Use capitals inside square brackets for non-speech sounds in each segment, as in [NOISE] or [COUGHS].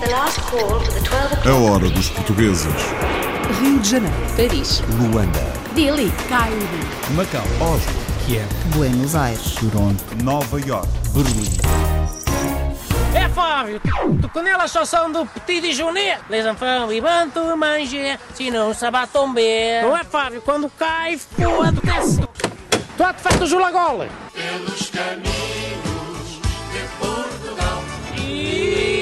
A hora dos portugueses. Rio de Janeiro, Paris, Luanda, Delhi, Cairo, Macau, Oslo, Kiev, Buenos Aires, Toronto, Nova York, Berlim. É Fábio, tu conhece a chanson do Petit Déjeuner? Les enfants vont tout manger, sinon ça va tomber. Não é Fábio, quando cai, foda, desce. Tu há de feito o Julagole. Pelos caminhos de Portugal. E...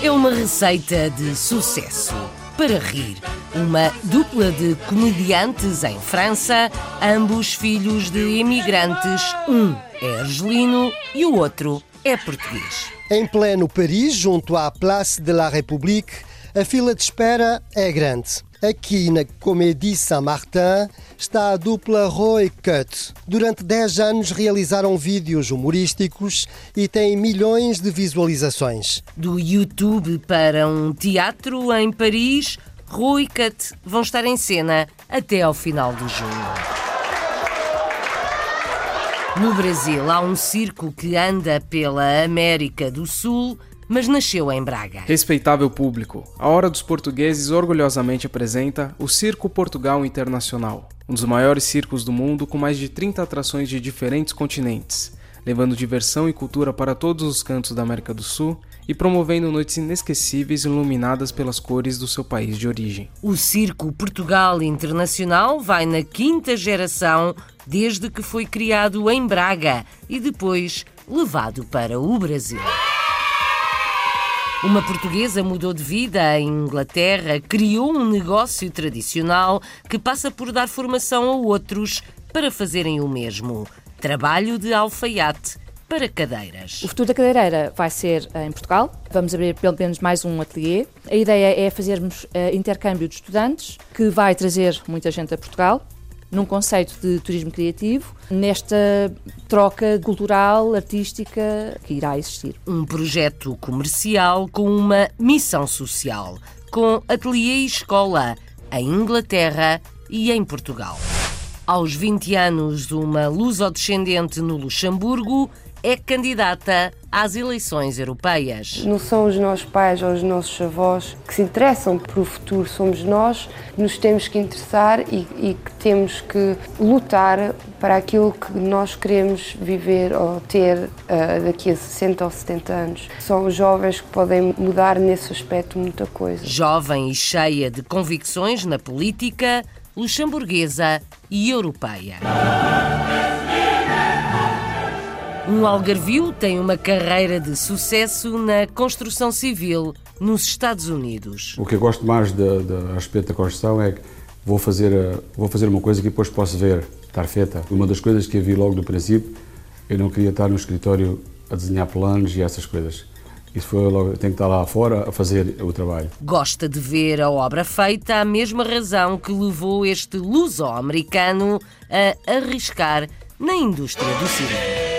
É uma receita de sucesso. Para rir, uma dupla de comediantes em França, ambos filhos de imigrantes. Um é argelino e o outro é português. Em pleno Paris, junto à Place de la République, a fila de espera é grande. Aqui na Comédie Saint-Martin está a dupla Roy Cut. Durante 10 anos realizaram vídeos humorísticos e têm milhões de visualizações. Do YouTube para um teatro em Paris, Rui Cut vão estar em cena até ao final de junho. No Brasil há um circo que anda pela América do Sul, mas nasceu em Braga. Respeitável público, a Hora dos Portugueses orgulhosamente apresenta o Circo Portugal Internacional, um dos maiores circos do mundo com mais de 30 atrações de diferentes continentes, levando diversão e cultura para todos os cantos da América do Sul e promovendo noites inesquecíveis iluminadas pelas cores do seu país de origem. O Circo Portugal Internacional vai na quinta geração desde que foi criado em Braga e depois levado para o Brasil. Uma portuguesa mudou de vida em Inglaterra, criou um negócio tradicional que passa por dar formação a outros para fazerem o mesmo. Trabalho de alfaiate para cadeiras. O futuro da cadeireira vai ser eh, em Portugal. Vamos abrir pelo menos mais um ateliê. A ideia é fazermos uh, intercâmbio de estudantes, que vai trazer muita gente a Portugal, num conceito de turismo criativo, nesta troca cultural, artística que irá existir. Um projeto comercial com uma missão social, com ateliê e escola em Inglaterra e em Portugal. Aos 20 anos, uma luso-descendente no Luxemburgo é candidata às eleições europeias. Não são os nossos pais ou os nossos avós que se interessam pelo futuro, somos nós que nos temos que interessar e, e, que temos que lutar para aquilo que nós queremos viver ou ter uh, daqui a 60 ou 70 anos. São os jovens que podem mudar nesse aspecto muita coisa. Jovem e cheia de convicções na política, luxemburguesa e europeia. Um algarvio tem uma carreira de sucesso na construção civil nos Estados Unidos. O que eu gosto mais de, de, a respeito da construção é que vou fazer, eh, vou fazer uma coisa que depois posso ver estar feita. Uma das coisas que eu vi logo do princípio, eu não queria estar no escritório a desenhar planos e essas coisas. Isso foi logo, tenho que estar lá fora a fazer o trabalho. Gosta de ver a obra feita, a mesma razão que levou este luso-americano a arriscar na indústria do cinema.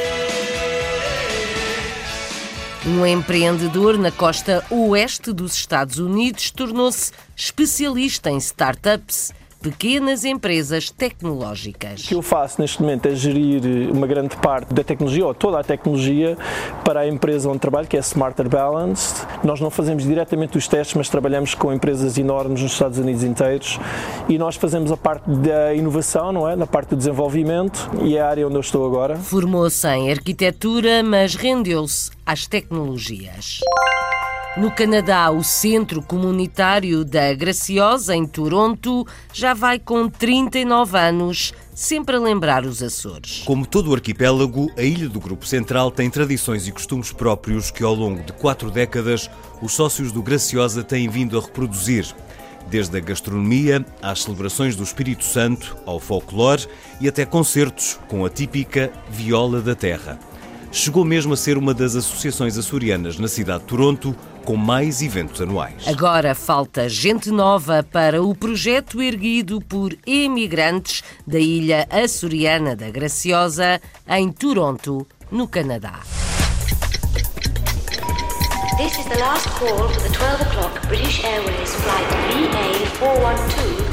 Um empreendedor na costa oeste dos Estados Unidos tornou-se especialista em startups, pequenas empresas tecnológicas. O que eu faço neste momento é gerir uma grande parte da tecnologia, ou toda a tecnologia, para a empresa onde trabalho, que é Smarter Balanced. Nós não fazemos diretamente os testes, mas trabalhamos com empresas enormes nos Estados Unidos inteiros e nós fazemos a parte da inovação, não é? Na parte do desenvolvimento e é a área onde eu estou agora. Formou-se em arquitetura, mas rendeu-se às tecnologias. No Canadá, o Centro Comunitário da Graciosa, em Toronto, já vai com 39 anos, sempre a lembrar os Açores. Como todo o arquipélago, a Ilha do Grupo Central tem tradições e costumes próprios que, ao longo de quatro décadas, os sócios do Graciosa têm vindo a reproduzir. Desde a gastronomia às celebrações do Espírito Santo, ao folclore e até concertos com a típica viola da terra. Chegou mesmo a ser uma das associações açorianas na cidade de Toronto, com mais eventos anuais. Agora falta gente nova para o projeto erguido por emigrantes da ilha açoriana da Graciosa, em Toronto, no Canadá. This is the last call for the 12 o'clock British Airways flight VA412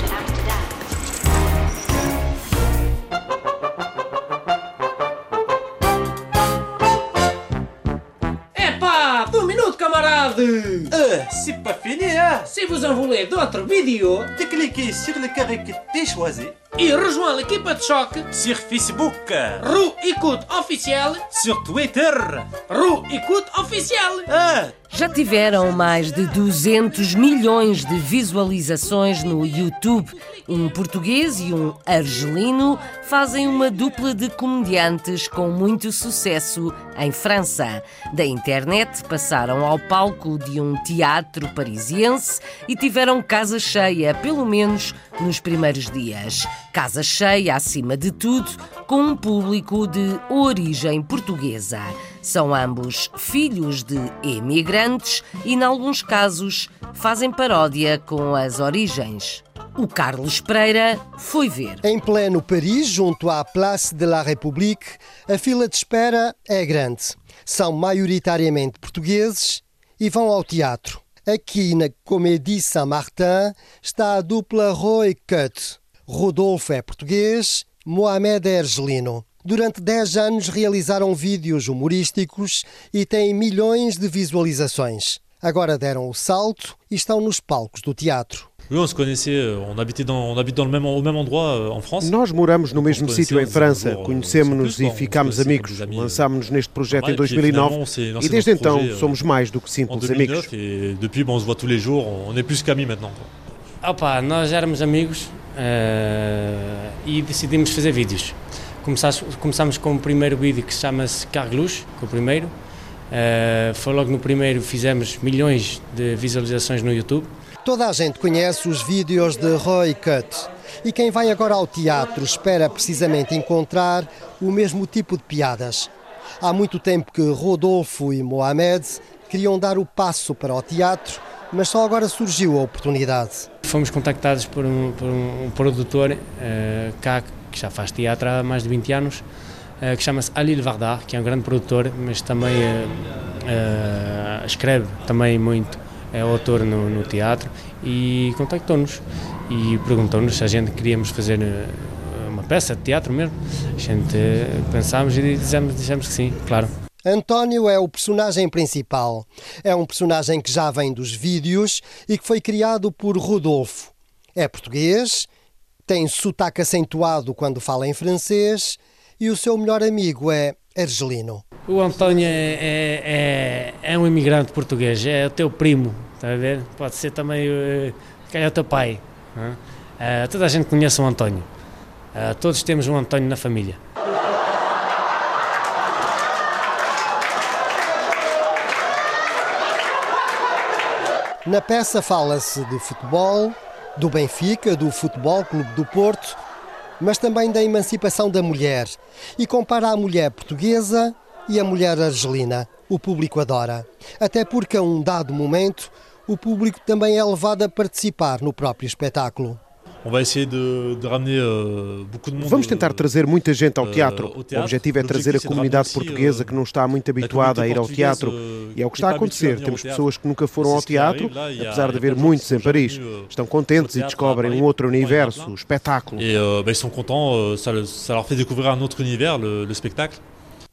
Euh, c'est pas fini, hein. Si vous en voulez d'autres vidéos, de cliquer sur le carré que t'es choisi. et rejoins l'équipe de choc sur Facebook, Roux Écoute Officiel, sur Twitter, Roux Écoute Officiel. Ah. Já tiveram mais de 200 milhões de visualizações no YouTube. Um português e um argelino fazem uma dupla de comediantes com muito sucesso em França. Da internet passaram ao palco de um teatro parisiense e tiveram casa cheia, pelo menos nos primeiros dias. Casa cheia, acima de tudo, com um público de origem portuguesa. São ambos filhos de emigrantes e, em alguns casos, fazem paródia com as origens. O Carlos Pereira foi ver. Em pleno Paris, junto à Place de la République, a fila de espera é grande. São maioritariamente portugueses e vão ao teatro. Aqui na Comédie Saint-Martin está a dupla Roy Cut. Rodolfo é português, Mohamed é argelino. Durante 10 anos realizaram vídeos humorísticos e têm milhões de visualizações. Agora deram o salto e estão nos palcos do teatro. France. Nós moramos no mesmo sítio em França, conhecemos-nos e ficámos amigos. Lançámos-nos neste projeto em 2009 e desde então somos mais do que simples amigos. Depuis, bon, on se voit tous les jours, on est plus qu'amis maintenant. Opa, nós éramos amigos uh, e decidimos fazer vídeos. Começámos com o primeiro vídeo que se chama-se Carglus, com o primeiro. Uh, foi logo no primeiro, fizemos milhões de visualizações no YouTube. Toda a gente conhece os vídeos de Roy Cut. E quem vai agora ao teatro espera precisamente encontrar o mesmo tipo de piadas. Há muito tempo que Rodolfo e Mohamed queriam dar o passo para o teatro, mas só agora surgiu a oportunidade. Fomos contactados por um, por um produtor uh, cá que já faz teatro há mais de 20 anos, uh, que chama-se Alil Vardar, que é um grande produtor, mas também uh, escreve também muito, é autor no, no teatro, e contactou-nos e perguntou-nos se a gente queríamos fazer uma peça de teatro mesmo. A gente pensámos e dissemos, dissemos que sim, claro. António é o personagem principal. É um personagem que já vem dos vídeos e que foi criado por Rodolfo. É português, tem sotaque acentuado quando fala em francês e o seu melhor amigo é argelino. O António é, é, é, é um imigrante português, é o teu primo, está a ver? Pode ser também, calhar, o teu pai. Uh, toda a gente conhece o António. Uh, todos temos um António na família. Na peça fala-se de futebol, do Benfica, do Futebol Clube do Porto, mas também da emancipação da mulher e compara a mulher portuguesa e a mulher argelina. O público adora. Até porque, a um dado momento, o público também é levado a participar no próprio espetáculo. Euh, Vamos tentar trazer muita gente ao teatro. O objetivo é trazer a comunidade portuguesa que não está muito habituada a ir ao teatro. E é o que está a acontecer. Temos pessoas que nunca foram ao teatro, apesar de haver muitos em Paris. Estão contentes e descobrem um outro universo, o espetáculo. E eles estão contentes, ça leur fait découvrir un autre univers, le, le spectacle.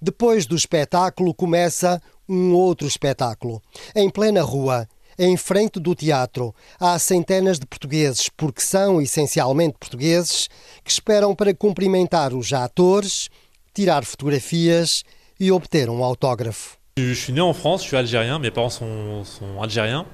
Depois do espetáculo começa um outro espetáculo. Em plena rua, em frente do teatro, há centenas de portugueses, porque são essencialmente portugueses, que esperam para cumprimentar os atores, tirar fotografias e obter um autógrafo. Je suis né en France, je suis algérien, mes parents sont, sont algériens.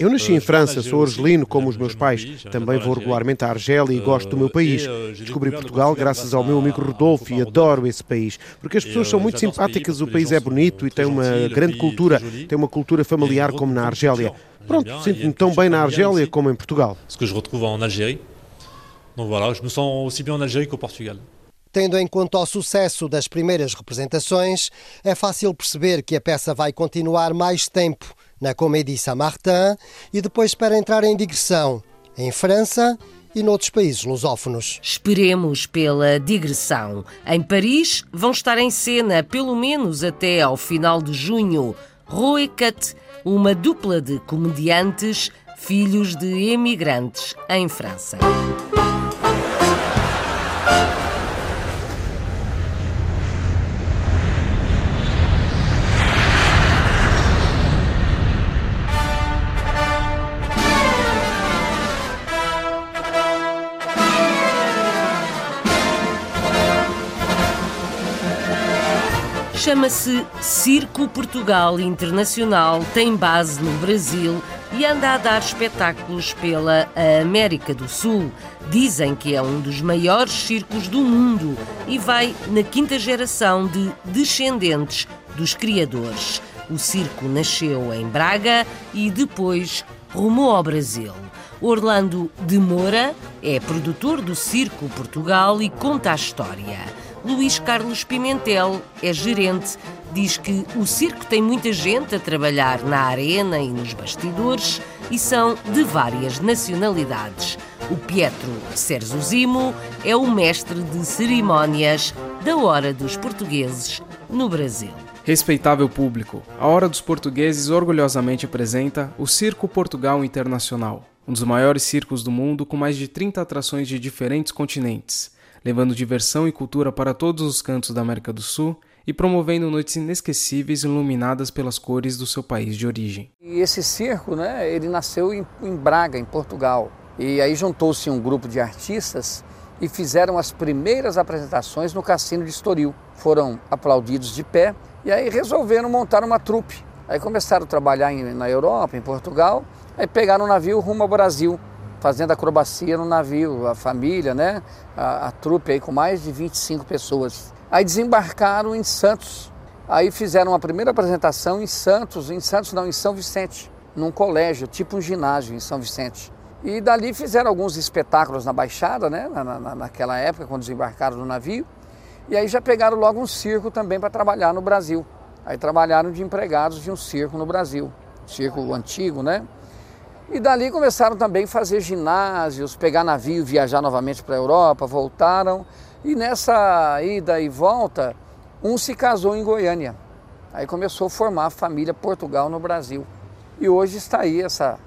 Eu nasci em França, sou argelino como os meus pais. Também vou regularmente à Argélia e gosto do meu país. Descobri Portugal graças ao meu amigo Rodolfo e adoro esse país. Porque as pessoas são muito simpáticas, o país é bonito e tem uma grande cultura, tem uma cultura familiar como na Argélia. Pronto, sinto-me tão bem na Argélia como em Portugal. Ce que je retrouve en Algérie. Donc voilà, je me sens aussi bien en Algérie qu'au Portugal. Tendo em conta o sucesso das primeiras representações, é fácil perceber que a peça vai continuar mais tempo na Comédie Saint-Martin e depois para entrar em digressão em França e noutros países lusófonos. Esperemos pela digressão. Em Paris vão estar em cena pelo menos até ao final de junho. Roecat, uma dupla de comediantes filhos de emigrantes em França. Chama-se Circo Portugal Internacional, tem base no Brasil e anda a dar espetáculos pela América do Sul. Dizem que é um dos maiores circos do mundo e vai na quinta geração de descendentes dos criadores. O circo nasceu em Braga e depois rumou ao Brasil. Orlando de Moura é produtor do Circo Portugal e conta a história. Luís Carlos Pimentel é gerente. Diz que o circo tem muita gente a trabalhar na arena e nos bastidores e são de várias nacionalidades. O Pietro Zimo é o mestre de cerimónias da Hora dos Portugueses no Brasil. Respeitável público, a Hora dos Portugueses orgulhosamente apresenta o Circo Portugal Internacional, um dos maiores circos do mundo com mais de 30 atrações de diferentes continentes levando diversão e cultura para todos os cantos da América do Sul e promovendo noites inesquecíveis iluminadas pelas cores do seu país de origem. E esse circo, né, ele nasceu em, em Braga, em Portugal. E aí juntou-se um grupo de artistas e fizeram as primeiras apresentações no Cassino de Estoril. Foram aplaudidos de pé e aí resolveram montar uma trupe. Aí começaram a trabalhar em, na Europa, em Portugal, aí pegaram um navio rumo ao Brasil fazendo acrobacia no navio, a família, né? A, a trupe aí com mais de 25 pessoas. Aí desembarcaram em Santos. Aí fizeram uma primeira apresentação em Santos, em Santos não, em São Vicente, num colégio, tipo um ginásio em São Vicente. E dali fizeram alguns espetáculos na Baixada, né? Na, na, naquela época, quando desembarcaram no navio. E aí já pegaram logo um circo também para trabalhar no Brasil. Aí trabalharam de empregados de um circo no Brasil. Circo antigo, né? E dali começaram também a fazer ginásios, pegar navio, viajar novamente para a Europa, voltaram. E nessa ida e volta, um se casou em Goiânia. Aí começou a formar a família Portugal no Brasil. E hoje está aí essa,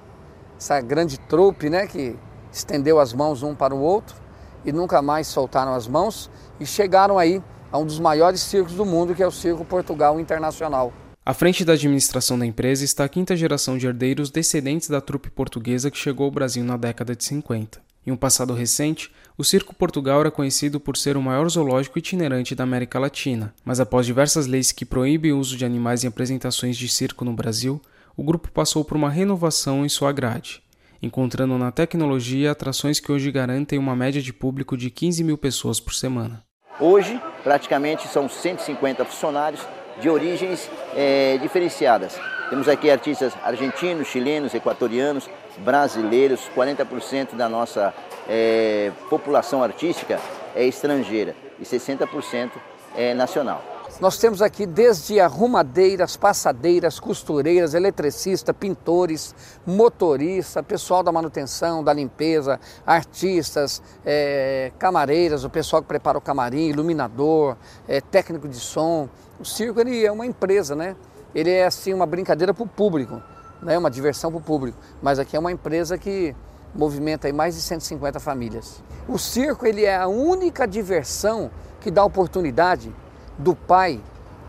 essa grande trupe, né, que estendeu as mãos um para o outro e nunca mais soltaram as mãos e chegaram aí a um dos maiores circos do mundo, que é o Circo Portugal Internacional. À frente da administração da empresa está a quinta geração de herdeiros descendentes da trupe portuguesa que chegou ao Brasil na década de 50. Em um passado recente, o Circo Portugal era conhecido por ser o maior zoológico itinerante da América Latina, mas após diversas leis que proíbem o uso de animais em apresentações de circo no Brasil, o grupo passou por uma renovação em sua grade, encontrando na tecnologia atrações que hoje garantem uma média de público de 15 mil pessoas por semana. Hoje, praticamente são 150 funcionários de origens é, diferenciadas. Temos aqui artistas argentinos, chilenos, equatorianos, brasileiros, 40% da nossa é, população artística é estrangeira e 60% é nacional. Nós temos aqui desde arrumadeiras, passadeiras, costureiras, eletricista, pintores, motorista, pessoal da manutenção, da limpeza, artistas, é, camareiras, o pessoal que prepara o camarim, iluminador, é, técnico de som. O circo ele é uma empresa, né? Ele é assim uma brincadeira para o público, né? uma diversão para o público. Mas aqui é uma empresa que movimenta aí mais de 150 famílias. O circo ele é a única diversão que dá oportunidade do pai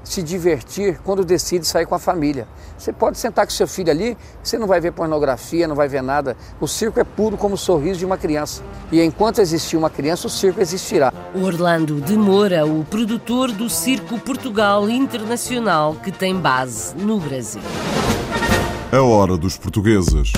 se divertir quando decide sair com a família. Você pode sentar com seu filho ali, você não vai ver pornografia, não vai ver nada. O circo é puro como o sorriso de uma criança. E enquanto existir uma criança, o circo existirá. Orlando de Moura, o produtor do Circo Portugal Internacional, que tem base no Brasil. É hora dos portugueses.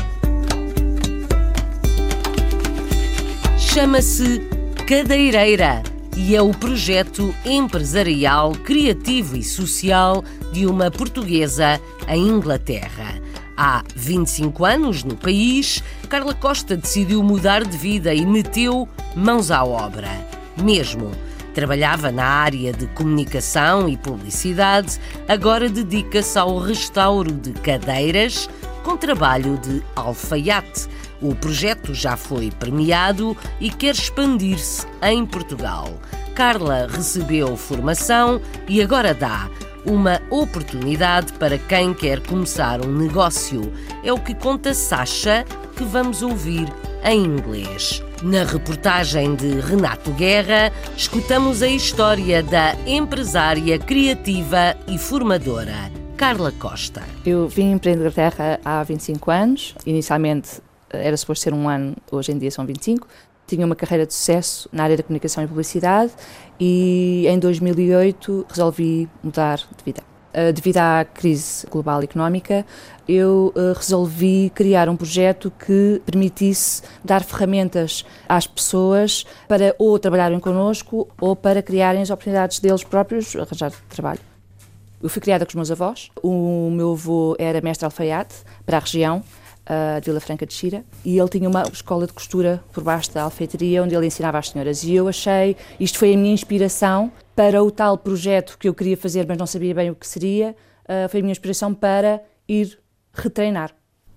Chama-se Cadeireira e é o projeto empresarial, criativo e social de uma portuguesa em Inglaterra. Há 25 anos no país, Carla Costa decidiu mudar de vida e meteu mãos à obra. Mesmo trabalhava na área de comunicação e publicidade, agora dedica-se ao restauro de cadeiras com trabalho de alfaiate o projeto já foi premiado e quer expandir-se em Portugal. Carla recebeu formação e agora dá uma oportunidade para quem quer começar um negócio. É o que conta Sasha, que vamos ouvir em inglês. Na reportagem de Renato Guerra, escutamos a história da empresária criativa e formadora Carla Costa. Eu vim para a Inglaterra há 25 anos. Inicialmente era suposto ser um ano, hoje em dia são 25. Tinha uma carreira de sucesso na área da comunicação e publicidade e em 2008 resolvi mudar de vida. Uh, devido à crise global económica, eu uh, resolvi criar um projeto que permitisse dar ferramentas às pessoas para ou trabalharem connosco ou para criarem as oportunidades deles próprios arranjar trabalho. Eu fui criada com os meus avós. O meu avô era mestre alfaiate para a região uh, de Vila Franca de Xira, e ele tinha uma escola de costura por baixo da alfeitaria onde ele ensinava às senhoras. E eu achei, isto foi a minha inspiração para o tal projeto que eu queria fazer, mas não sabia bem o que seria, uh, foi a minha inspiração para ir retreinar.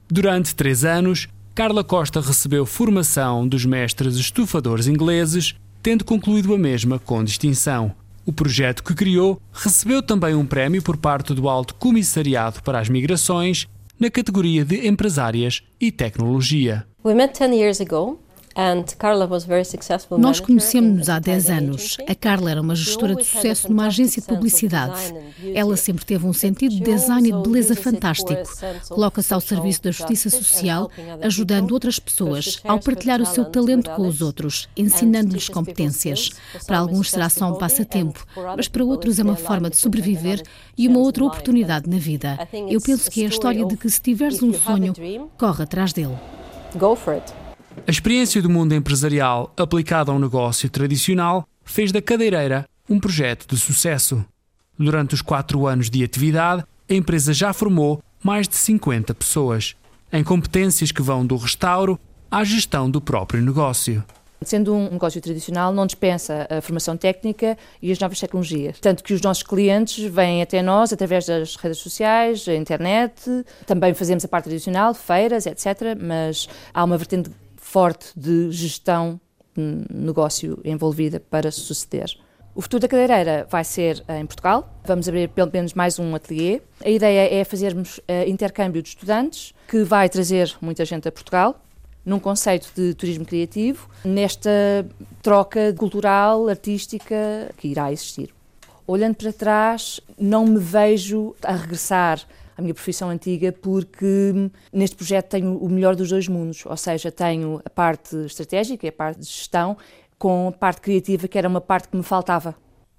Durante três anos, Carla Costa recebeu formação dos mestres estufadores ingleses, tendo concluído a mesma com distinção. O projeto que criou recebeu também um prémio por parte do Alto Comissariado para as Migrações na categoria de empresárias e tecnologia. We met 10 years ago nós conhecemos-nos há 10 anos. A Carla era uma gestora de sucesso numa agência de publicidade. Ela sempre teve um sentido de design e de beleza fantástico. Coloca-se ao serviço da justiça social, ajudando outras pessoas ao partilhar o seu talento com os outros, ensinando-lhes competências. Para alguns será só um passatempo, mas para outros é uma forma de sobreviver e uma outra oportunidade na vida. Eu penso que é a história de que se tiveres um sonho, corre atrás dele. Go for it. A experiência do mundo empresarial aplicada a um negócio tradicional fez da cadeireira um projeto de sucesso. Durante os quatro anos de atividade, a empresa já formou mais de 50 pessoas, em competências que vão do restauro à gestão do próprio negócio. Sendo um negócio tradicional, não dispensa a formação técnica e as novas tecnologias. Tanto que os nossos clientes vêm até nós através das redes sociais, a internet, também fazemos a parte tradicional, feiras, etc. Mas há uma vertente forte de gestão negócio envolvida para suceder. O futuro da cadeireira vai ser em Portugal. Vamos abrir pelo menos mais um ateliê. A ideia é fazermos uh, intercâmbio de estudantes, que vai trazer muita gente a Portugal, num conceito de turismo criativo, nesta troca cultural, artística que irá existir. Olhando para trás, não me vejo a regressar a minha profissão antiga, porque hum, neste projeto tenho o melhor dos dois mundos, ou seja, tenho a parte estratégica e a parte de gestão, com a parte criativa, que era uma parte que me faltava.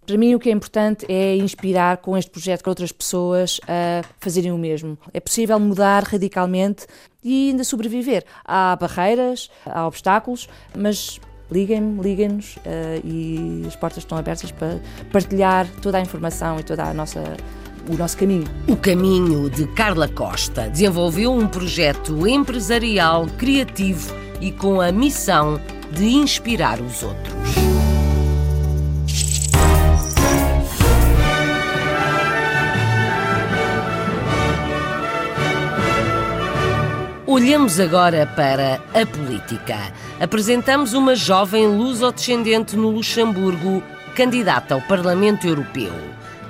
Para mim, o que é importante é inspirar com este projeto outras pessoas a fazerem o mesmo. É possível mudar radicalmente e ainda sobreviver. Há barreiras, há obstáculos, mas liguem-me, liguem-nos uh, e as portas estão abertas para partilhar toda a informação e toda a nossa o nosso caminho. O caminho de Carla Costa desenvolveu um projeto empresarial criativo e com a missão de inspirar os outros. Olhamos agora para a política. Apresentamos uma jovem luso-descendente no Luxemburgo, candidata ao Parlamento Europeu.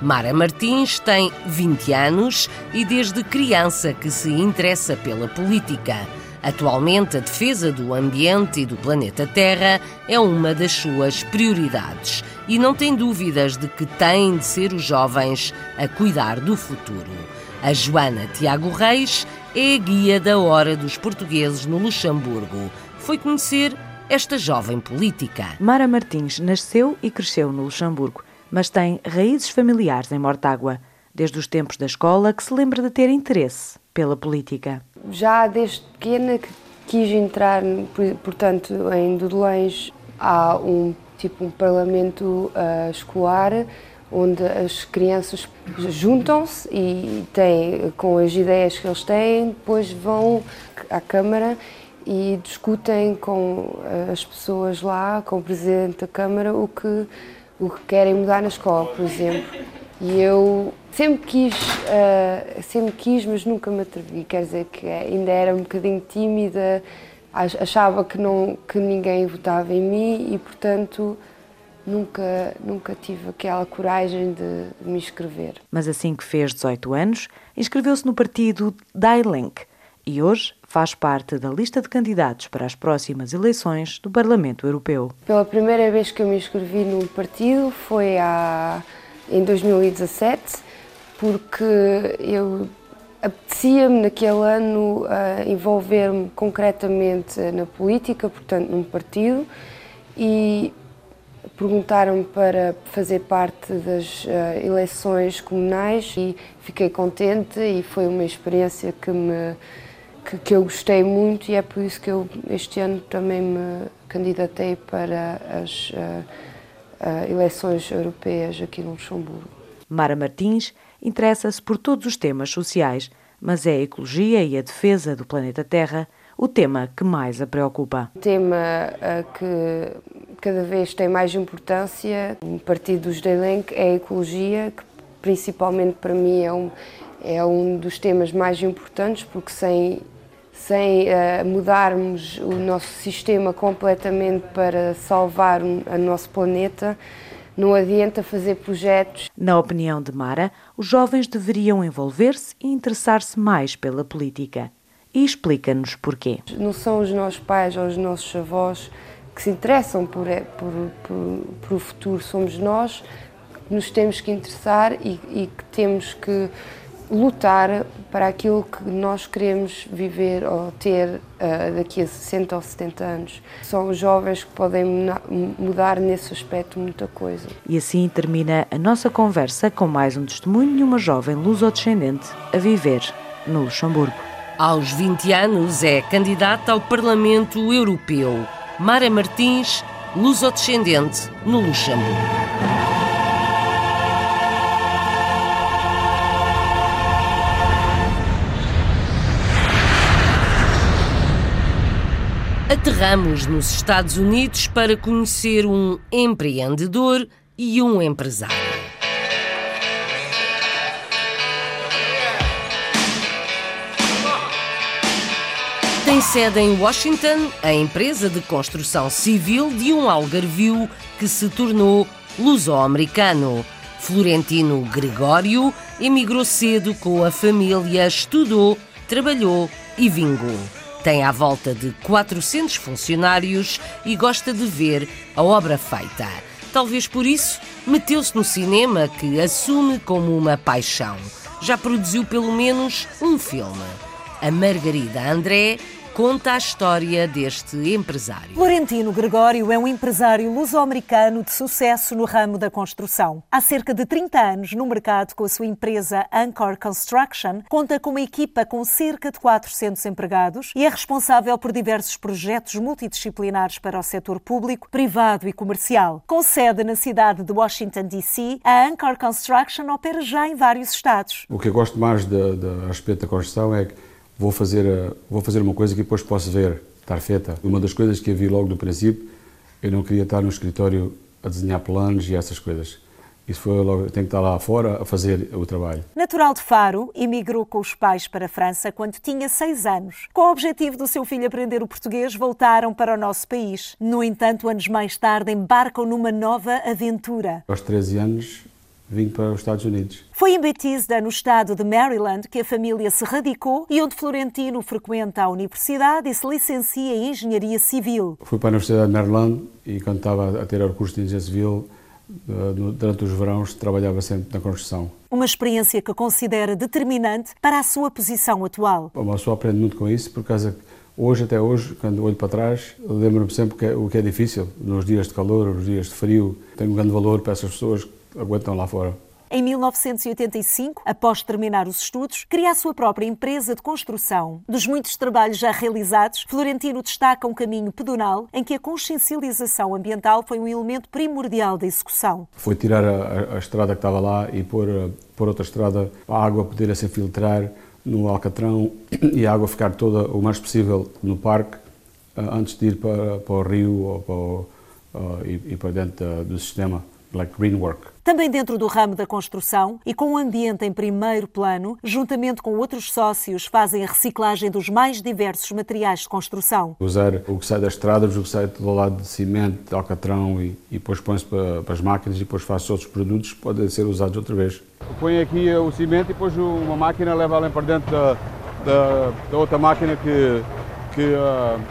Mara Martins tem 20 anos e desde criança que se interessa pela política. Atualmente, a defesa do ambiente e do planeta Terra é uma das suas prioridades e não tem dúvidas de que têm de ser os jovens a cuidar do futuro. A Joana Tiago Reis é a guia da Hora dos Portugueses no Luxemburgo. Foi conhecer esta jovem política. Mara Martins nasceu e cresceu no Luxemburgo mas tem raízes familiares em Mortágua, desde os tempos da escola que se lembra de ter interesse pela política. Já desde pequena que quis entrar, portanto, em Dudelães há um tipo um parlamento uh, escolar onde as crianças juntam-se e têm, com as ideias que eles têm, depois vão à Câmara e discutem com as pessoas lá, com o Presidente da Câmara, o que o que querem mudar na escola, por exemplo. E eu sempre quis, uh, sempre quis, mas nunca me atrevi. Quer dizer que ainda era um bocadinho tímida, achava que, não, que ninguém votava em mim e, portanto, nunca, nunca tive aquela coragem de, me inscrever. Mas assim que fez 18 anos, inscreveu-se no partido Dailink e hoje faz parte da lista de candidatos para as próximas eleições do Parlamento Europeu. Pela primeira vez que eu me inscrevi no partido foi há, em 2017, porque eu Apetecia-me naquele ano uh, envolver-me concretamente na política, portanto num partido, e perguntaram-me para fazer parte das uh, eleições comunais e fiquei contente e foi uma experiência que me que, que, eu gostei muito e é por isso que eu este ano também me candidatei para as uh, uh, eleições europeias aqui no Luxemburgo. Mara Martins interessa-se por todos os temas sociais, mas é a ecologia e a defesa do planeta Terra o tema que mais a preocupa. O tema uh, que cada vez tem mais importância no Partido dos Delenque é a ecologia, que principalmente para mim é um, é um dos temas mais importantes, porque sem, sem uh, mudarmos o nosso sistema completamente para salvar o nosso planeta, não adianta fazer projetos. Na opinião de Mara, os jovens deveriam envolver-se e interessar-se mais pela política e explica-nos porquê. Não são os nossos pais ou os nossos avós que se interessam por, é, por, por, por o futuro, somos nós que nos temos que interessar e, e, que temos que lutar para aquilo que nós queremos viver ou ter uh, daqui a 60 ou 70 anos. São os jovens que podem mudar nesse aspecto muita coisa. E assim termina a nossa conversa com mais um testemunho de uma jovem luso-descendente a viver no Luxemburgo. Aos 20 anos é candidata ao Parlamento Europeu. Mara Martins, luso-descendente, no Luxemburgo. Aterramos nos Estados Unidos para conhecer um empreendedor e um empresário. Tem sede em Washington a empresa de construção civil de um algarvio que se tornou luso-americano. Florentino Gregório emigrou cedo com a família, estudou, trabalhou e vingou. Tem à volta de 400 funcionários e gosta de ver a obra feita. Talvez por isso meteu-se no cinema que assume como uma paixão. Já produziu pelo menos um filme. A Margarida André conta a história deste empresário. Florentino Gregório é um empresário luso-americano de sucesso no ramo da construção. Há cerca de 30 anos no mercado com a sua empresa Anchor Construction, conta com uma equipa com cerca de 400 empregados e é responsável por diversos projetos multidisciplinares para o setor público, privado e comercial. Com sede na cidade de Washington, D.C., a Anchor Construction opera já em vários estados. O que eu gosto mais da respeito da construção é que vou fazer, eh, vou fazer uma coisa que depois posso ver, estar feita. Uma das coisas que eu vi logo do princípio, eu não queria estar no escritório a desenhar planos e essas coisas. Isso foi logo, tenho que estar lá fora a fazer o trabalho. Natural de Faro, emigrou com os pais para a França quando tinha seis anos. Com o objetivo do seu filho aprender o português, voltaram para o nosso país. No entanto, anos mais tarde, embarcam numa nova aventura. Aos 13 anos, vim para os Estados Unidos. Foi em Bethesda, no estado de Maryland, que a família se radicou e onde Florentino frequenta a universidade e se licencia em Engenharia Civil. Fui para a Universidade de Maryland e quando estava a ter o curso de Engenharia Civil, eh, durante os verões trabalhava sempre na construção. Uma experiência que considera determinante para a sua posição atual. Uma pessoa aprende muito com isso, por causa que hoje, até hoje, quando olho para trás, lembro-me sempre que é, o que é difícil, nos dias de calor, nos dias de frio. Tenho um grande valor para essas pessoas aguentam lá fora. Em 1985, após terminar os estudos, cria a sua própria empresa de construção. Dos muitos trabalhos já realizados, Florentino destaca um caminho pedonal em que a consciencialização ambiental foi um elemento primordial da execução. Foi tirar a, a estrada que estava lá e pôr, pôr outra estrada para a água poder se infiltrar no Alcatrão [COUGHS] e a água ficar toda o mais possível no parque eh, antes de ir para, para o rio ou para o, uh, e, e para dentro do sistema like green work. Também dentro do ramo da construção e com o ambiente em primeiro plano, juntamente com outros sócios, fazem a reciclagem dos mais diversos materiais de construção. Usar o que sai das estradas, o que sai do lado de cimento, de alcatrão e, e depois põe-se para, para, as máquinas e depois faz outros produtos que podem ser usados outra vez. Põe aqui o cimento e depois uma máquina leva além para dentro da, da, da outra máquina que, que uh,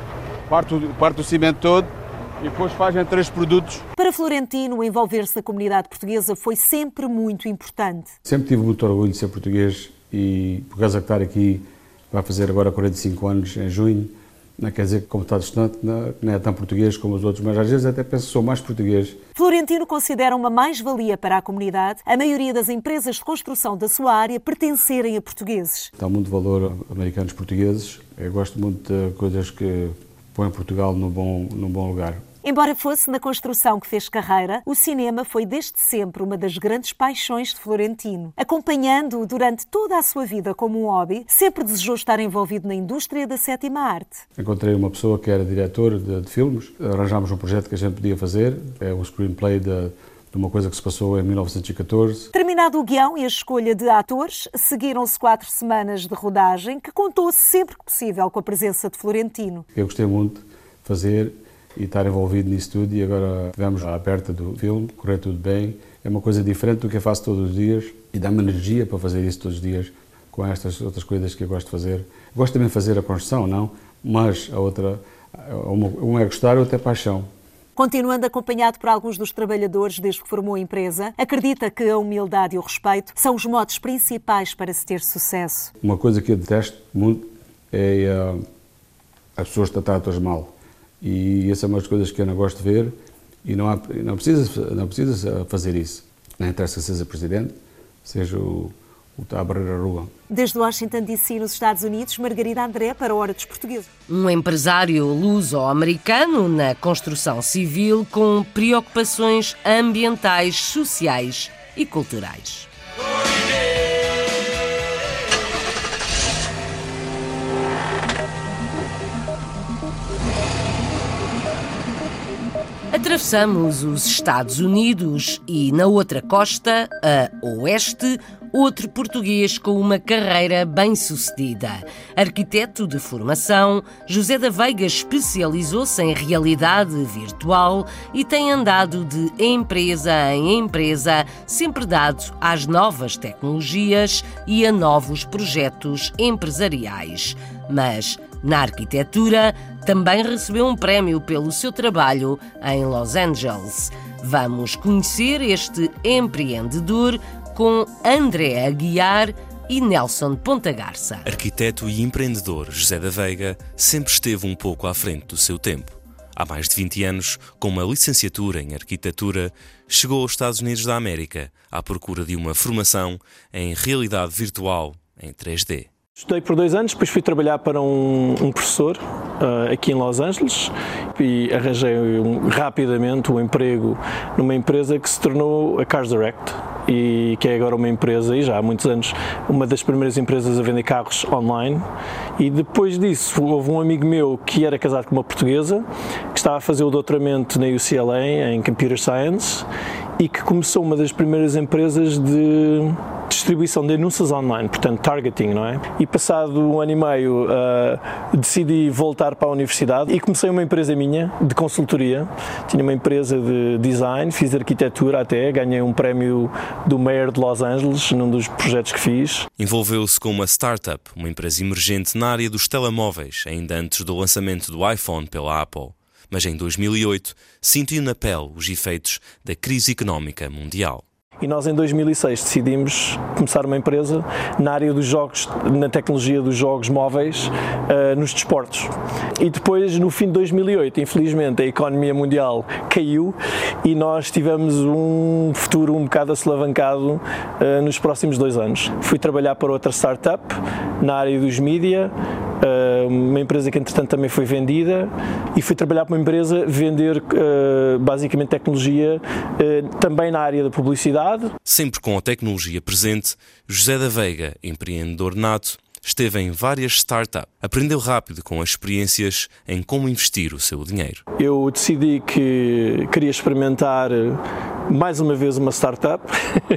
parte, parte o cimento todo e depois fazem três produtos. Para Florentino, envolver-se na comunidade portuguesa foi sempre muito importante. Sempre tive muito orgulho de ser português e por causa de estar aqui, vai fazer agora 45 anos em junho, não quer dizer que como está distante, não, não é tão português como os outros, mas às vezes até penso que sou mais português. Florentino considera uma mais-valia para a comunidade a maioria das empresas de construção da sua área pertencerem a portugueses. Dá muito valor a americanos portugueses. Eu gosto muito de coisas que põem Portugal num bom, num bom lugar. Embora fosse na construção que fez carreira, o cinema foi desde sempre uma das grandes paixões de Florentino. Acompanhando-o durante toda a sua vida como um hobby, sempre desejou estar envolvido na indústria da sétima arte. Encontrei uma pessoa que era diretor de, de filmes, arranjámos um projeto que a gente podia fazer, é o screenplay de, de uma coisa que se passou em 1914. Terminado o guião e a escolha de atores, seguiram-se quatro semanas de rodagem que contou sempre que possível com a presença de Florentino. Eu gostei muito de fazer e estar envolvido nisso tudo e agora tivemos a aberta do filme, correr tudo bem. É uma coisa diferente do que eu faço todos os dias e dá-me energia para fazer isso todos os dias com estas outras coisas que eu gosto de fazer. gosto também de fazer a construção, não? Mas a outra, uma é gostar, outra é paixão. Continuando acompanhado por alguns dos trabalhadores desde que formou a empresa, acredita que a humildade e o respeito são os modos principais para se ter sucesso. Uma coisa que eu detesto muito é uh, as pessoas tratarem mal. E essa é uma das coisas que eu não gosto de ver e não, há, não, precisa, não precisa fazer isso. Não interessa seja presidente, seja o, o Tabreira Rua. Desde Washington DC, nos Estados Unidos, Margarida André para a Hora dos Portugueses. Um empresário luso-americano na construção civil com preocupações ambientais, sociais e culturais. Atravessamos os Estados Unidos e, na outra costa, a oeste, outro português com uma carreira bem-sucedida. Arquiteto de formação, José da Veiga especializou-se em realidade virtual e tem andado de empresa em empresa, sempre dado às novas tecnologias e a novos projetos empresariais. Mas na arquitetura, também recebeu um prémio pelo seu trabalho em Los Angeles. Vamos conhecer este empreendedor com André Aguiar e Nelson Pontagarça. Arquiteto e empreendedor José da Veiga sempre esteve um pouco à frente do seu tempo. Há mais de 20 anos, com uma licenciatura em arquitetura, chegou aos Estados Unidos da América à procura de uma formação em realidade virtual em 3D. Estudei por dois anos, depois fui trabalhar para um, um professor uh, aqui em Los Angeles e arranjei um, rapidamente um emprego numa empresa que se tornou a Cars Direct e que é agora uma empresa, e já há muitos anos, uma das primeiras empresas a vender carros online. E depois disso, houve um amigo meu que era casado com uma portuguesa, que estava a fazer o doutoramento na UCLA em Computer Science e que começou uma das primeiras empresas de distribuição de anúncios online, portanto targeting, não é? E passado um ano e meio uh, decidi voltar para a universidade e comecei uma empresa minha de consultoria. Tinha uma empresa de design, fiz arquitetura até, ganhei um prémio do Mayor de Los Angeles num dos projetos que fiz. Envolveu-se com uma startup, uma empresa emergente na área dos telemóveis, ainda antes do lançamento do iPhone pela Apple mas em 2008 sentiu na pele os efeitos da crise económica mundial. E nós em 2006 decidimos começar uma empresa na área dos jogos, na tecnologia dos jogos móveis, uh, nos desportos. E depois, no fim de 2008, infelizmente, a economia mundial caiu e nós tivemos um futuro um bocado acelavancado uh, nos próximos dois anos. Fui trabalhar para outra startup na área dos mídia, uma empresa que entretanto também foi vendida e fui trabalhar para uma empresa vender basicamente tecnologia também na área da publicidade. Sempre com a tecnologia presente, José da Veiga, empreendedor nato, esteve em várias startups. Aprendeu rápido com as experiências em como investir o seu dinheiro. Eu decidi que queria experimentar mais uma vez uma startup.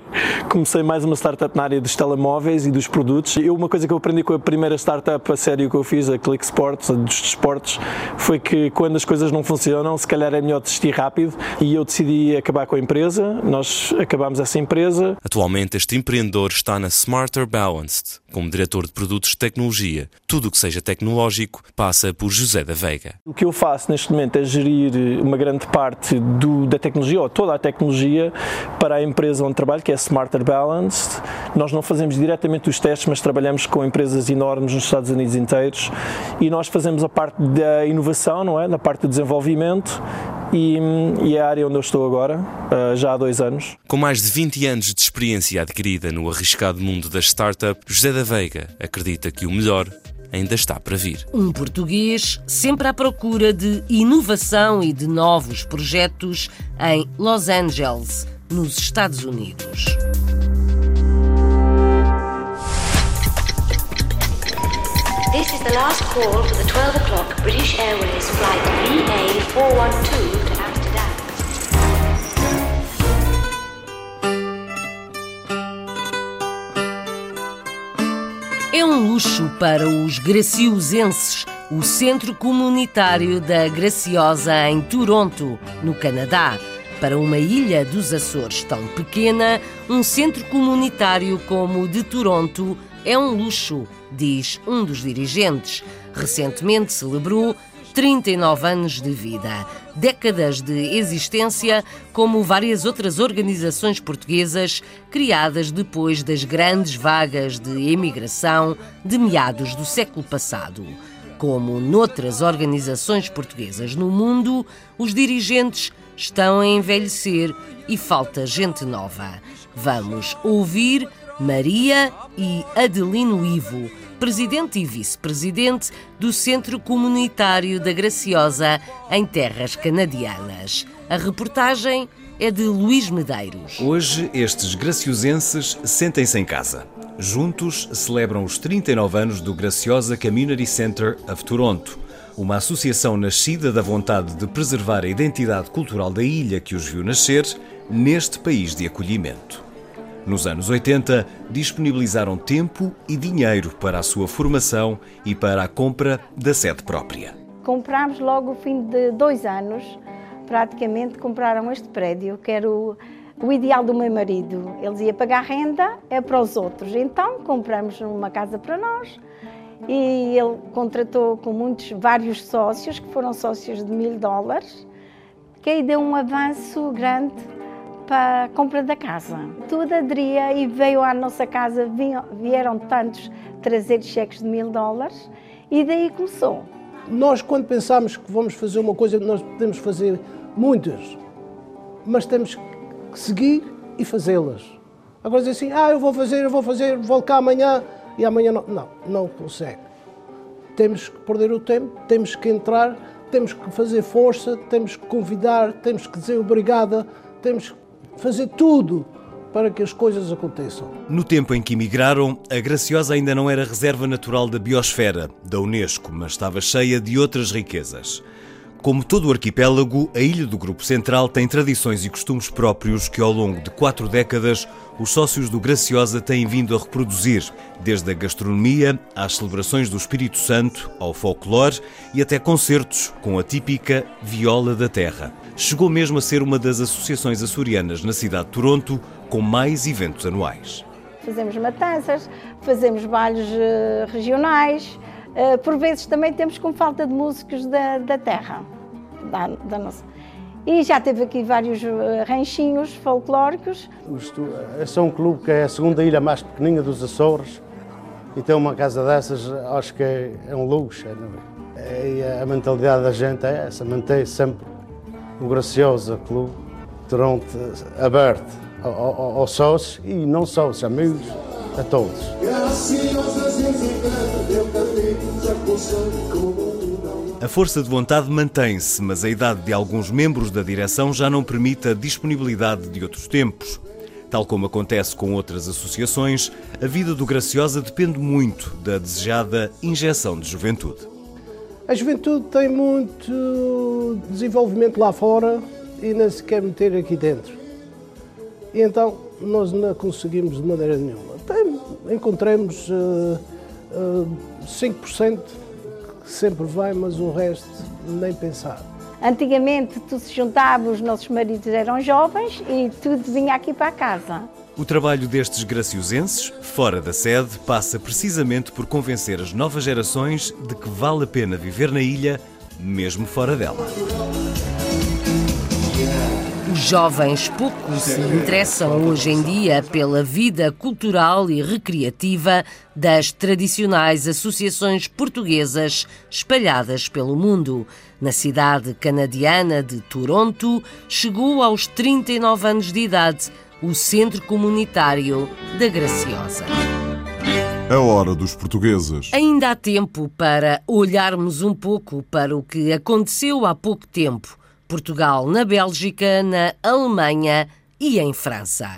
[LAUGHS] Comecei mais uma startup na área dos telemóveis e dos produtos. Eu, uma coisa que eu aprendi com a primeira startup a sério que eu fiz, a Click Sports, a dos desportos, foi que quando as coisas não funcionam, se calhar é melhor desistir rápido e eu decidi acabar com a empresa. Nós acabámos essa empresa. Atualmente, este empreendedor está na Smarter Balanced como diretor de produto produtos de tecnologia. Tudo o que seja tecnológico passa por José da Veiga. O que eu faço neste momento é gerir uma grande parte do, da tecnologia, ou toda a tecnologia, para a empresa onde trabalho, que é Smarter Balanced. Nós não fazemos diretamente os testes, mas trabalhamos com empresas enormes nos Estados Unidos inteiros e nós fazemos a parte da inovação, não é? Na parte do desenvolvimento e, e, é a área onde eu estou agora, uh, já há dois anos. Com mais de 20 anos de experiência adquirida no arriscado mundo das startups, José da Veiga acredita que o melhor ainda está para vir. Um português sempre à procura de inovação e de novos projetos em Los Angeles, nos Estados Unidos. The last call for the 12 o'clock British Airways flight VA412 to Amsterdam. É um luxo para os graciosenses o Centro Comunitário da Graciosa em Toronto, no Canadá. Para uma ilha dos Açores tão pequena, um centro comunitário como o de Toronto é um luxo, diz um dos dirigentes. Recentemente celebrou 39 anos de vida, décadas de existência, como várias outras organizações portuguesas criadas depois das grandes vagas de emigração de meados do século passado. Como noutras organizações portuguesas no mundo, os dirigentes estão a envelhecer e falta gente nova. Vamos ouvir Maria e Adelino Ivo, presidente e vice-presidente do Centro Comunitário da Graciosa em terras canadianas. A reportagem é de Luís Medeiros. Hoje, estes graciosenses sentem-se em casa. Juntos celebram os 39 anos do Graciosa Community Center of Toronto, uma associação nascida da vontade de preservar a identidade cultural da ilha que os viu nascer neste país de acolhimento. Nos anos 80, disponibilizaram tempo e dinheiro para a sua formação e para a compra da sede própria. Comprámos logo ao fim de dois anos, praticamente compraram este prédio, que era o, o ideal do meu marido. Eles iam pagar renda, é para os outros. Então compramos uma casa para nós e ele contratou com muitos, vários sócios, que foram sócios de mil dólares, que aí deu um avanço grande para a compra da casa. Tudo aderia e veio à nossa casa, vieram tantos trazer cheques de mil dólares e daí começou. Nós, quando pensamos que vamos fazer uma coisa, nós podemos fazer muitas, mas temos que seguir e fazê-las. Agora dizer assim, ah, eu vou fazer, eu vou fazer, vou cá amanhã e amanhã não. Não, não consegue. Temos que perder o tempo, temos que entrar, temos que fazer força, temos que convidar, temos que dizer obrigada, temos que fazer tudo para que as coisas aconteçam. No tempo em que emigraram, a Graciosa ainda não era reserva natural da biosfera, da Unesco, mas estava cheia de outras riquezas. Como todo o arquipélago, a ilha do Grupo Central tem tradições e costumes próprios que, ao longo de quatro décadas, os sócios do Graciosa têm vindo a reproduzir, desde a gastronomia às celebrações do Espírito Santo, ao folclore e até concertos com a típica viola da terra. Chegou mesmo a ser uma das associações açorianas na cidade de Toronto com mais eventos anuais. Fazemos matanças, fazemos bailes eh, regionais, por vezes também temos com falta de músicos da, da terra, da, da nossa. E já teve aqui vários eh, ranchinhos folclóricos. É um clube que é a segunda ilha mais pequenina dos Açores e ter uma casa dessas acho que é, é um luxo. É, é, a mentalidade da gente é essa, manter sempre o Graciosa Clube Toronto aberto aos sócios e não sócios, amigos, a todos. A força de vontade mantém-se, mas a idade de alguns membros da direção já não permite a disponibilidade de outros tempos. Tal como acontece com outras associações, a vida do Graciosa depende muito da desejada injeção de juventude. A juventude tem muito desenvolvimento lá fora e não se quer meter aqui dentro. E então nós não conseguimos de maneira nenhuma. Tem, encontramos uh, uh, 5% que sempre vai, mas o resto nem pensar. Antigamente tudo se juntava, os nossos maridos eram jovens e tudo vinha aqui para casa. O trabalho destes graciosenses, fora da sede, passa precisamente por convencer as novas gerações de que vale a pena viver na ilha, mesmo fora dela. Jovens pouco se interessam hoje em dia pela vida cultural e recreativa das tradicionais associações portuguesas espalhadas pelo mundo. Na cidade canadiana de Toronto, chegou aos 39 anos de idade o Centro Comunitário da Graciosa. A hora dos portugueses. Ainda há tempo para olharmos um pouco para o que aconteceu há pouco tempo. Portugal na Bélgica, na Alemanha e em França.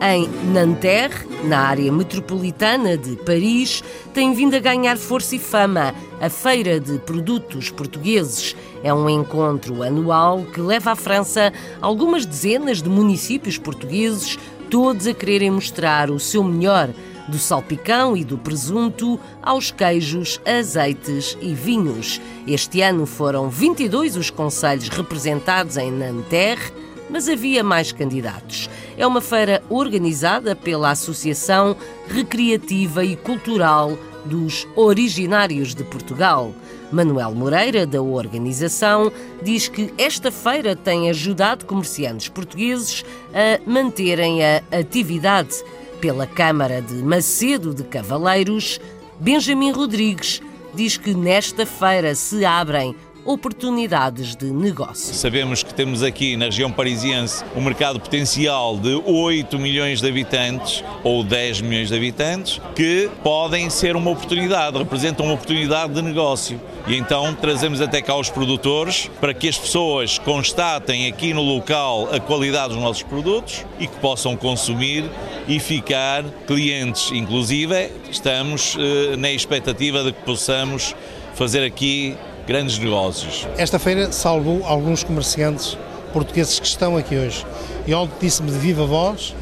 Em Nanterre, na área metropolitana de Paris, tem vindo a ganhar força e fama a Feira de Produtos Portugueses. É um encontro anual que leva à França algumas dezenas de municípios portugueses, todos a quererem mostrar o seu melhor, do salpicão e do presunto aos queijos, azeites e vinhos. Este ano foram 22 os conselhos representados em Nanterre mas havia mais candidatos. É uma feira organizada pela Associação Recreativa e Cultural dos Originários de Portugal. Manuel Moreira, da organização, diz que esta feira tem ajudado comerciantes portugueses a manterem a atividade. Pela Câmara de Macedo de Cavaleiros, Benjamin Rodrigues diz que nesta feira se abrem oportunidades de negócio. Sabemos que temos aqui na região parisiense um mercado potencial de 8 milhões de habitantes ou 10 milhões de habitantes que podem ser uma oportunidade, representam uma oportunidade de negócio. E então trazemos até cá os produtores para que as pessoas constatem aqui no local a qualidade dos nossos produtos e que possam consumir e ficar clientes. Inclusive, estamos eh, na expectativa de que possamos fazer aqui grandes negócios. Esta feira salvou alguns comerciantes portugueses que estão aqui hoje. E onde disse-me de viva voz,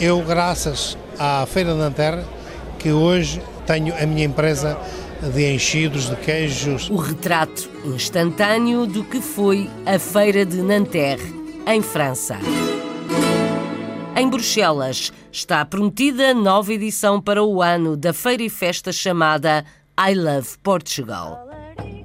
eu, graças à Feira de Nanterre, que hoje tenho a minha empresa de enchidos, de queijos. O retrato instantâneo do que foi a Feira de Nanterre, em França. Em Bruxelas está prometida nova edição para o ano da feira e festa chamada I Love Portugal.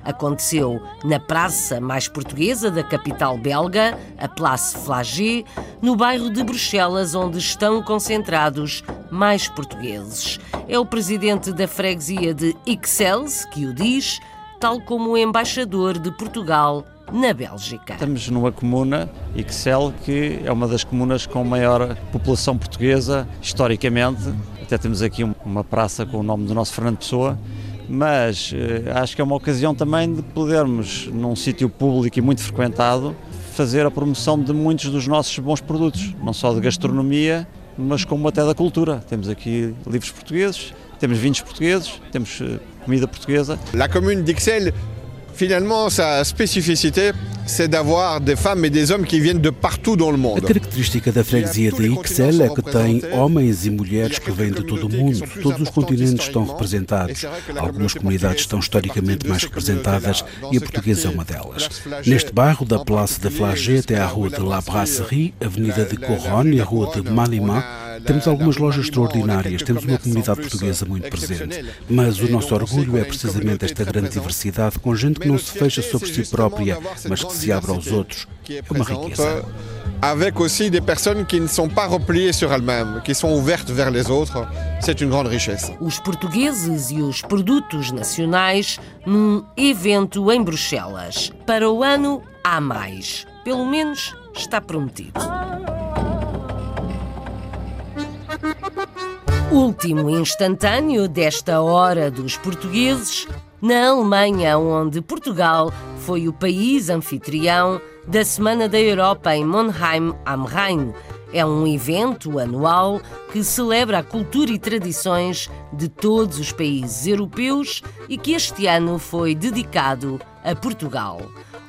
Aconteceu na praça mais portuguesa da capital belga, a Place Flagey, no bairro de Bruxelas, onde estão concentrados mais portugueses. É o presidente da freguesia de Ixelles que o diz, tal como o embaixador de Portugal na Bélgica. Estamos numa comuna, Ixelles, que é uma das comunas com maior população portuguesa historicamente. Até temos aqui uma praça com o nome do nosso Fernando Pessoa mas eh, acho que é uma ocasião também de podermos, num sítio público e muito frequentado, fazer a promoção de muitos dos nossos bons produtos, não só de gastronomia, mas como até da cultura. Temos aqui livros portugueses, temos vinhos portugueses, temos eh, comida portuguesa. La commune d'Ixelles Finalement, sa spécificité, c'est d'avoir des femmes et des hommes qui viennent de partout dans le monde. A característica da freguesia de Ixelles é que tem homens e mulheres que vêm de todo o mundo. Todos os continentes estão representados. Algumas comunidades estão historicamente mais representadas e a portuguesa é uma delas. Neste bairro, da Place de Flagey até à Rua de la Brasserie, Avenida de Coronne e a Rua de Malima, temos algumas lojas extraordinárias, temos uma comunidade portuguesa muito presente, mas o nosso orgulho é precisamente esta grande diversidade, com gente que não se fecha sobre si própria, mas que se abre aos outros. É uma riqueza. Avec aussi des personnes qui ne sont pas repliées sur elles-mêmes, qui sont ouvertes vers les autres, c'est une grande richesse. Os portugueses e os produtos nacionais num evento em Bruxelas. Para o ano há mais. Pelo menos está prometido. Último instantâneo desta hora dos portugueses, na Alemanha, onde Portugal foi o país anfitrião da Semana da Europa em Monheim am Rhein. É um evento anual que celebra a cultura e tradições de todos os países europeus e que este ano foi dedicado a Portugal.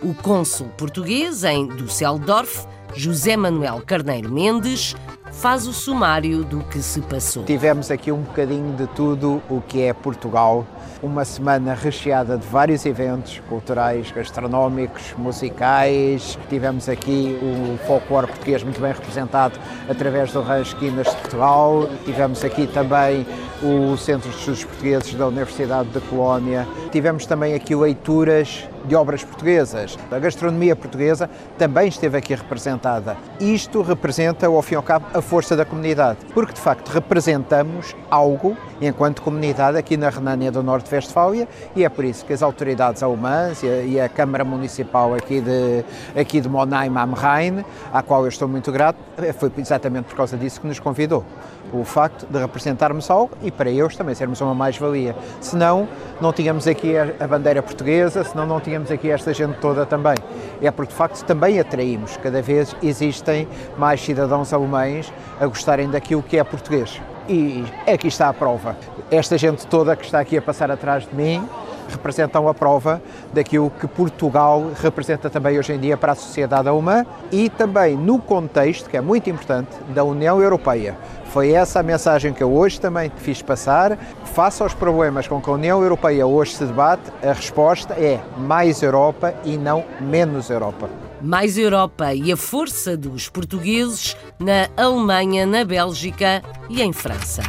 O cônsul português em Düsseldorf, José Manuel Carneiro Mendes, faz o sumário do que se passou. Tivemos aqui um bocadinho de tudo o que é Portugal. Uma semana recheada de vários eventos culturais, gastronómicos, musicais. Tivemos aqui o folclore português muito bem representado através do Rancho Quinas de Portugal. Tivemos aqui também o Centro de Estudos Portugueses da Universidade da Colónia. Tivemos também aqui leituras de obras portuguesas. A gastronomia portuguesa também esteve aqui representada. Isto representa, ao fim e ao cabo, a força da comunidade, porque de facto representamos algo enquanto comunidade aqui na Renânia do Norte-Westfália e é por isso que as autoridades alemãs e a Câmara Municipal aqui de, aqui de Monheim am Rhein, à qual eu estou muito grato, foi exatamente por causa disso que nos convidou. O facto de representarmos algo e para eles também sermos uma mais-valia. Senão, não tínhamos aqui a bandeira portuguesa, senão não tínhamos aqui esta gente toda também. É porque de facto também atraímos, cada vez existem mais cidadãos alemães a gostarem daquilo que é português. E aqui está a prova. Esta gente toda que está aqui a passar atrás de mim representam a prova daquilo que Portugal representa também hoje em dia para a sociedade alemã e também no contexto, que é muito importante, da União Europeia. Foi essa a mensagem que eu hoje também fiz passar. Face aos problemas com que a União Europeia hoje se debate, a resposta é mais Europa e não menos Europa. Mais Europa e a força dos portugueses na Alemanha, na Bélgica e em França.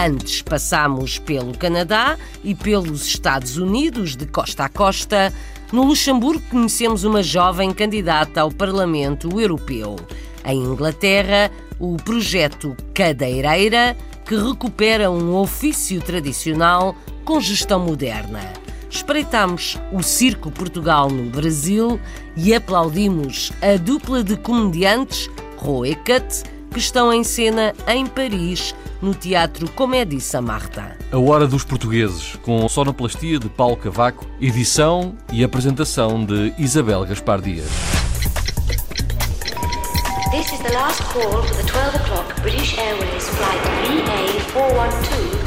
Antes passamos pelo Canadá e pelos Estados Unidos, de costa a costa. No Luxemburgo conhecemos uma jovem candidata ao Parlamento Europeu. Em Inglaterra, o projeto Cadeireira, que recupera um ofício tradicional com gestão moderna. Espreitamos o Circo Portugal no Brasil e aplaudimos a dupla de comediantes Roecat, que estão em cena em Paris no Teatro Comédie Saint-Martin. A Hora dos Portugueses, com sonoplastia de Paulo Cavaco, edição e apresentação de Isabel Gaspar Dias. This is the last call for the 12 o'clock British Airways flight VA412